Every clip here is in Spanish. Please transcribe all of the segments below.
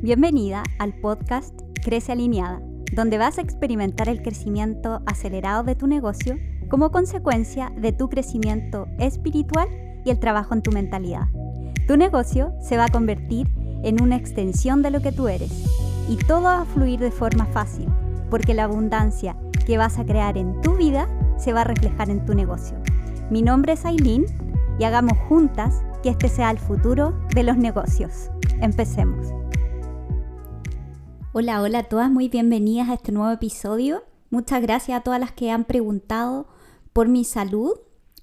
Bienvenida al podcast Crece Alineada, donde vas a experimentar el crecimiento acelerado de tu negocio como consecuencia de tu crecimiento espiritual y el trabajo en tu mentalidad. Tu negocio se va a convertir en una extensión de lo que tú eres y todo va a fluir de forma fácil, porque la abundancia que vas a crear en tu vida se va a reflejar en tu negocio. Mi nombre es Aileen y hagamos juntas que este sea el futuro de los negocios. Empecemos. Hola, hola a todas, muy bienvenidas a este nuevo episodio. Muchas gracias a todas las que han preguntado por mi salud.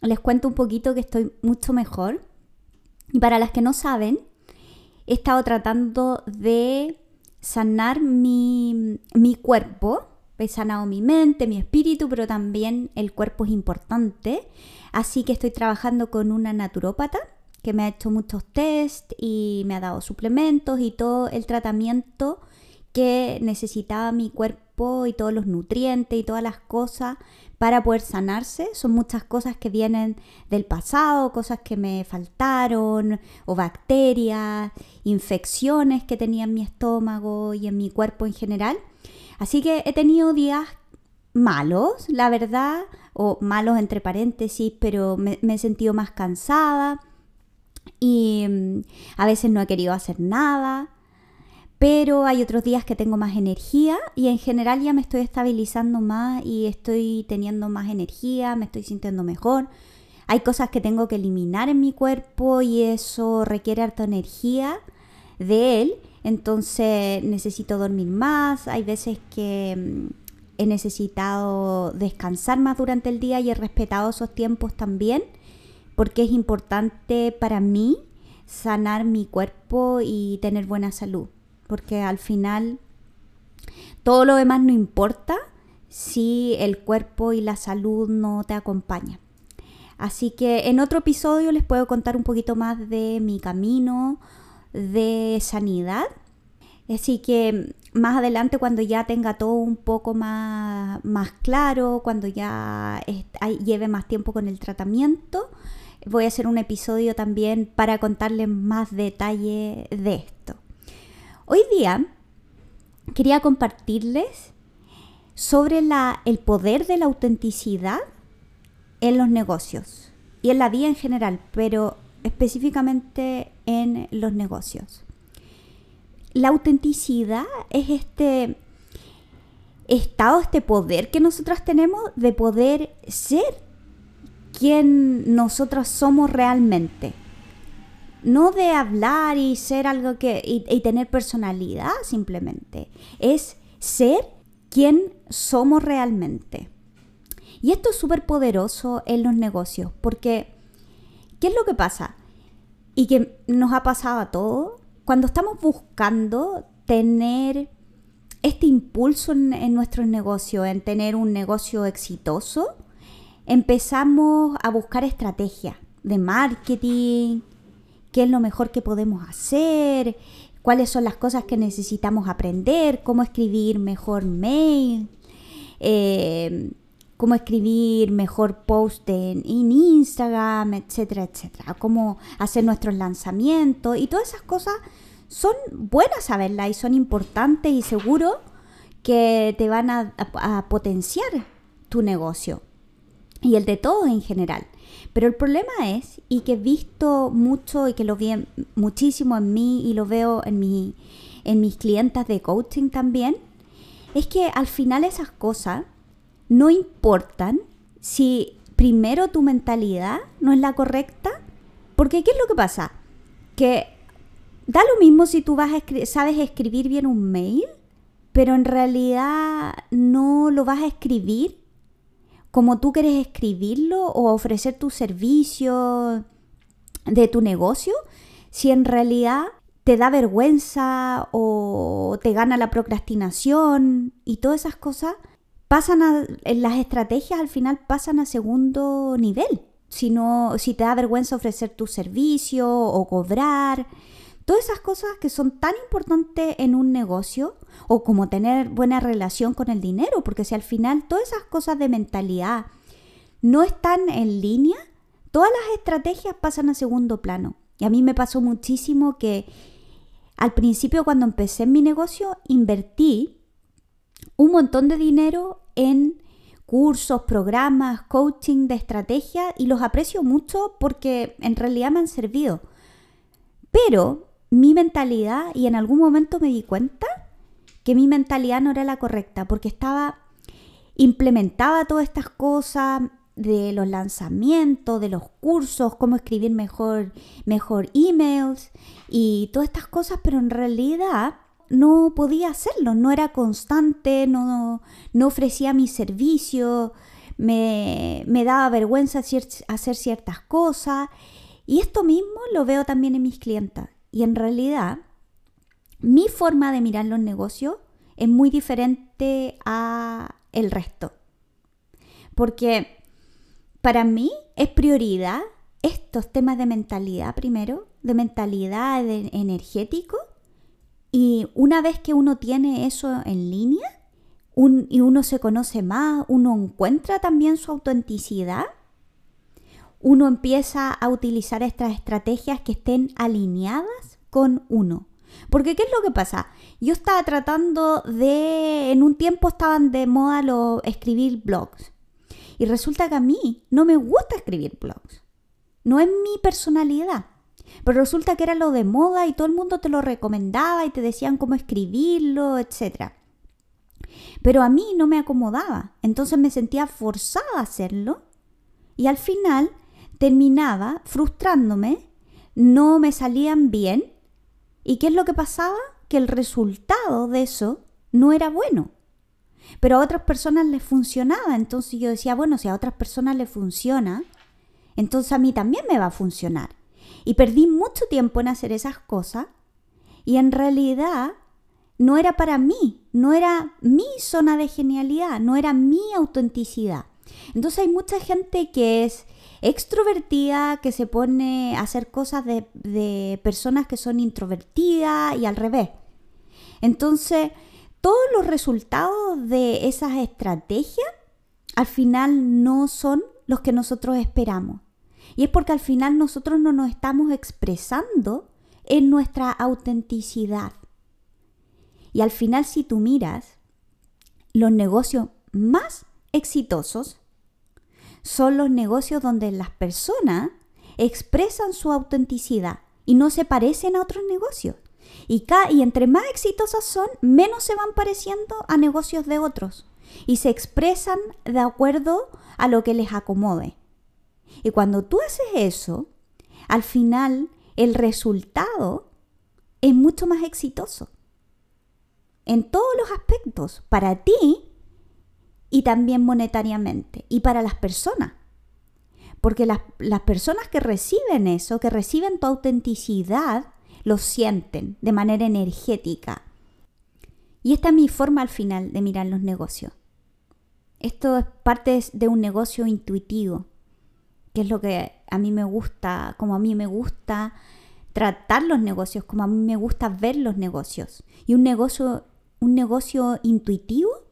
Les cuento un poquito que estoy mucho mejor. Y para las que no saben, he estado tratando de sanar mi, mi cuerpo. He sanado mi mente, mi espíritu, pero también el cuerpo es importante. Así que estoy trabajando con una naturópata que me ha hecho muchos test y me ha dado suplementos y todo el tratamiento que necesitaba mi cuerpo y todos los nutrientes y todas las cosas para poder sanarse. Son muchas cosas que vienen del pasado, cosas que me faltaron, o bacterias, infecciones que tenía en mi estómago y en mi cuerpo en general. Así que he tenido días malos, la verdad, o malos entre paréntesis, pero me, he sentido más cansada y mm, a veces no he querido hacer nada pero hay otros días que tengo más energía y en general ya me estoy estabilizando más y estoy teniendo más energía, me estoy sintiendo mejor. Hay cosas que tengo que eliminar en mi cuerpo y eso requiere harta energía de él, entonces necesito dormir más, hay veces que mm, he necesitado descansar más durante el día y he respetado esos tiempos también porque es importante para mí sanar mi cuerpo y tener buena salud porque al final todo lo demás no importa si el cuerpo y la salud no te acompañan. Así que en otro episodio les puedo contar un poquito más de mi camino de sanidad. Así que más adelante cuando ya tenga todo un poco más, más claro, cuando ya lleve más tiempo con el tratamiento, voy a hacer un episodio también para contarles más detalle de esto. Hoy día quería compartirles sobre el poder de la autenticidad en los negocios y en la vida en general, pero específicamente en los negocios. La autenticidad es este estado, este poder que nosotros tenemos de poder ser quien nosotros somos realmente no de hablar y ser algo que y, tener personalidad simplemente, es ser quien somos realmente. Y esto es súper poderoso en los negocios, porque ¿qué es lo que pasa? Y que nos ha pasado a todos, cuando estamos buscando tener este impulso en, en nuestros negocios, en tener un negocio exitoso, empezamos a buscar estrategias de marketing, qué es lo mejor que podemos hacer, cuáles son las cosas que necesitamos aprender, cómo escribir mejor mail, eh, cómo escribir mejor post en, Instagram, etcétera, etcétera, cómo hacer nuestros lanzamientos y todas esas cosas son buenas saberlas y son importantes y seguro que te van a potenciar tu negocio y el de todos en general. Pero el problema es, y que he visto mucho y que lo vi muchísimo en mí y lo veo en, mi, en mis clientas de coaching también, es que al final esas cosas no importan si primero tu mentalidad no es la correcta, porque ¿qué es lo que pasa? Que da lo mismo si tú vas a sabes escribir bien un mail, pero en realidad no lo vas a escribir como tú quieres escribirlo o ofrecer tu servicio de tu negocio, si en realidad te da vergüenza o te gana la procrastinación y todas esas cosas, pasan a, las estrategias al final pasan a segundo nivel. Si, no, si te da vergüenza ofrecer tu servicio o cobrar, Todas esas cosas que son tan importantes en un negocio o como tener buena relación con el dinero, porque si al final todas esas cosas de mentalidad no están en línea, todas las estrategias pasan a segundo plano. Y a mí me pasó muchísimo que al principio cuando empecé en mi negocio invertí un montón de dinero en cursos, programas, coaching de estrategia y los aprecio mucho porque en realidad me han servido. Pero mi mentalidad, y en algún momento me di cuenta que mi mentalidad no era la correcta porque estaba, implementaba todas estas cosas de los lanzamientos, de los cursos, cómo escribir mejor, mejor emails y todas estas cosas, pero en realidad no podía hacerlo, no era constante, no, no ofrecía mi servicio, me, me daba vergüenza hacer ciertas cosas. Y esto mismo lo veo también en mis clientes. Y en realidad, mi forma de mirar los negocios es muy diferente a el resto. Porque para mí es prioridad estos temas de mentalidad primero, de mentalidad de energético y una vez que uno tiene eso en línea y uno se conoce más, uno encuentra también su autenticidad, uno empieza a utilizar estas estrategias que estén alineadas con uno. Porque ¿qué es lo que pasa? Yo estaba tratando de, en un tiempo estaban de moda lo, escribir blogs. Y resulta que a mí no me gusta escribir blogs. No es mi personalidad. Pero resulta que era lo de moda y todo el mundo te lo recomendaba y te decían cómo escribirlo, etc. Pero a mí no me acomodaba, entonces me sentía forzada a hacerlo y al final terminaba frustrándome, no me salían bien y ¿qué es lo que pasaba? Que el resultado de eso no era bueno. Pero a otras personas les funcionaba, entonces yo decía, bueno, si a otras personas les funciona, entonces a mí también me va a funcionar. Y perdí mucho tiempo en hacer esas cosas y en realidad no era para mí, no era mi zona de genialidad, no era mi autenticidad. Entonces hay mucha gente que es extrovertida, que se pone a hacer cosas de, personas que son introvertidas y al revés. Entonces, todos los resultados de esas estrategias al final no son los que nosotros esperamos. Y es porque al final nosotros no nos estamos expresando en nuestra autenticidad. Y al final si tú miras, los negocios más exitosos son los negocios donde las personas expresan su autenticidad y no se parecen a otros negocios. Y, y entre más exitosos son, menos se van pareciendo a negocios de otros. Y se expresan de acuerdo a lo que les acomode. Y cuando tú haces eso, al final el resultado es mucho más exitoso. En todos los aspectos, para ti y también monetariamente, y para las personas. Porque las, las personas que reciben eso, que reciben tu autenticidad, lo sienten de manera energética. Y esta es mi forma al final de mirar los negocios. Esto es parte de un negocio intuitivo que es lo que a mí me gusta, como a mí me gusta tratar los negocios, como a mí me gusta ver los negocios. Y un negocio, un negocio intuitivo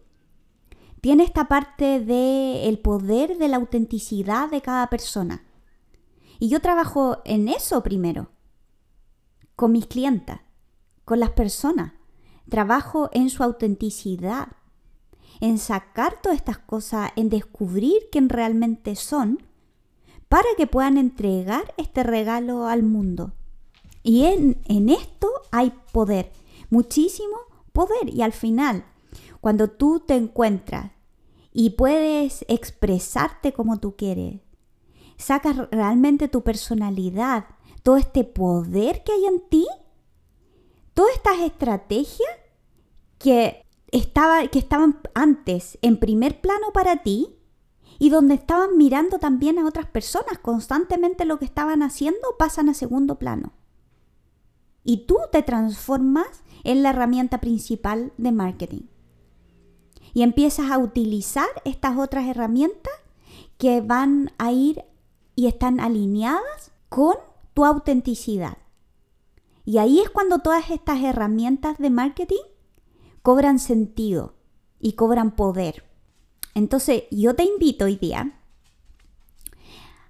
tiene esta parte del el poder de la autenticidad de cada persona. Y yo trabajo en eso primero, con mis clientas, con las personas. Trabajo en su autenticidad, en sacar todas estas cosas, en descubrir quién realmente son para que puedan entregar este regalo al mundo. Y en, en esto hay poder, muchísimo poder. Y al final, cuando tú te encuentras y puedes expresarte como tú quieres, sacas realmente tu personalidad, todo este poder que hay en ti, todas estas estrategias que, estaba, que estaban antes en primer plano para ti, y donde estaban mirando también a otras personas, constantemente lo que estaban haciendo pasan a segundo plano. Y tú te transformas en la herramienta principal de marketing. Y empiezas a utilizar estas otras herramientas que van a ir y están alineadas con tu autenticidad. Y ahí es cuando todas estas herramientas de marketing cobran sentido y cobran poder. Entonces, yo te invito hoy día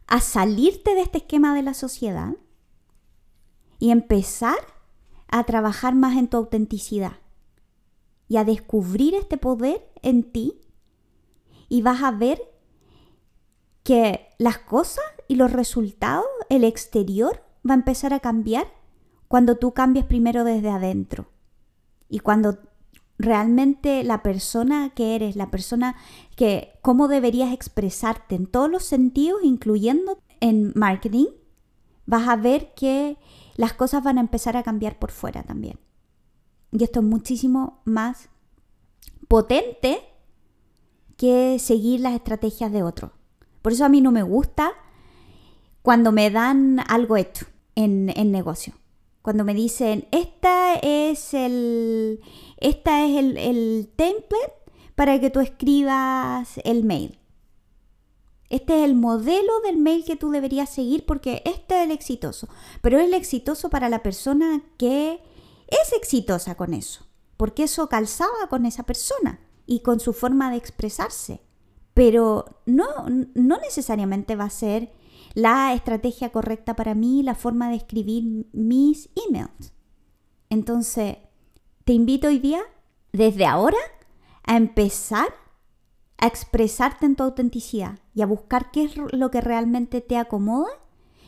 a salirte de este esquema de la sociedad y empezar a trabajar más en tu autenticidad y a descubrir este poder en ti y vas a ver que las cosas y los resultados, el exterior, va a empezar a cambiar cuando tú cambies primero desde adentro. Y cuando realmente la persona que eres, la persona que, cómo deberías expresarte en todos los sentidos, incluyendo en marketing, vas a ver que las cosas van a empezar a cambiar por fuera también. Y esto es muchísimo más potente que seguir las estrategias de otros. Por eso a mí no me gusta cuando me dan algo hecho en, el negocio. Cuando me dicen, esta es el, esta es el, el template para que tú escribas el mail. Este es el modelo del mail que tú deberías seguir porque este es el exitoso. Pero es el exitoso para la persona que es exitosa con eso. Porque eso calzaba con esa persona y con su forma de expresarse. Pero no, no necesariamente va a ser la estrategia correcta para mí, la forma de escribir mis emails. Entonces, te invito hoy día, desde ahora, a empezar a expresarte en tu autenticidad y a buscar qué es lo que realmente te acomoda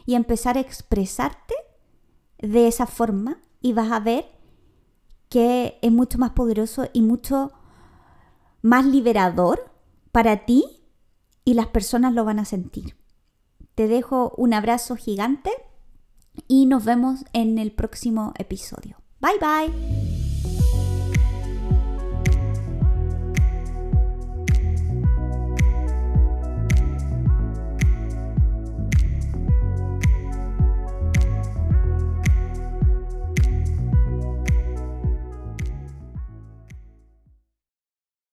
y a empezar a expresarte de esa forma y vas a ver que es mucho más poderoso y mucho más liberador para ti y las personas lo van a sentir. Te dejo un abrazo gigante y nos vemos en el próximo episodio. Bye bye.